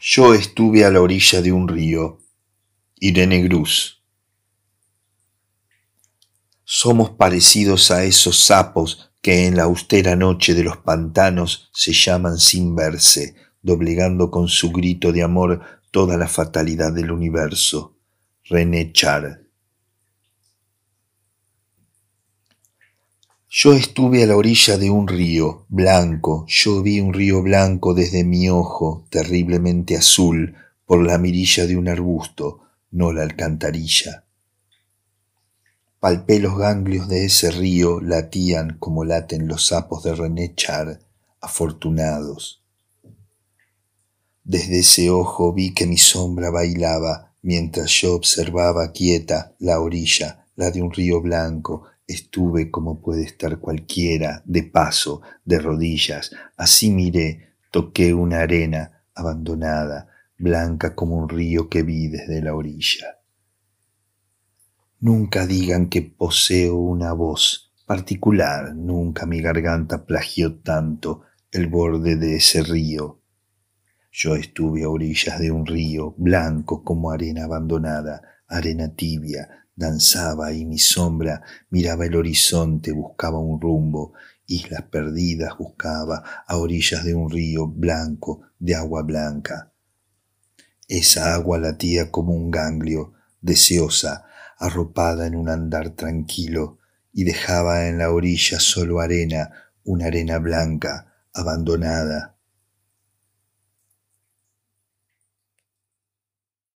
Yo estuve a la orilla de un río. Irene Gruz. Somos parecidos a esos sapos que en la austera noche de los pantanos se llaman sin verse, doblegando con su grito de amor toda la fatalidad del universo. René Char. Yo estuve a la orilla de un río blanco, yo vi un río blanco desde mi ojo, terriblemente azul, por la mirilla de un arbusto, no la alcantarilla. Palpé los ganglios de ese río, latían como laten los sapos de René Char, afortunados. Desde ese ojo vi que mi sombra bailaba, mientras yo observaba quieta la orilla, la de un río blanco, Estuve como puede estar cualquiera, de paso, de rodillas, así miré, toqué una arena abandonada, blanca como un río que vi desde la orilla. Nunca digan que poseo una voz particular, nunca mi garganta plagió tanto el borde de ese río. Yo estuve a orillas de un río, blanco como arena abandonada, arena tibia, danzaba y mi sombra miraba el horizonte, buscaba un rumbo, islas perdidas buscaba a orillas de un río blanco de agua blanca. Esa agua latía como un ganglio, deseosa, arropada en un andar tranquilo, y dejaba en la orilla solo arena, una arena blanca, abandonada,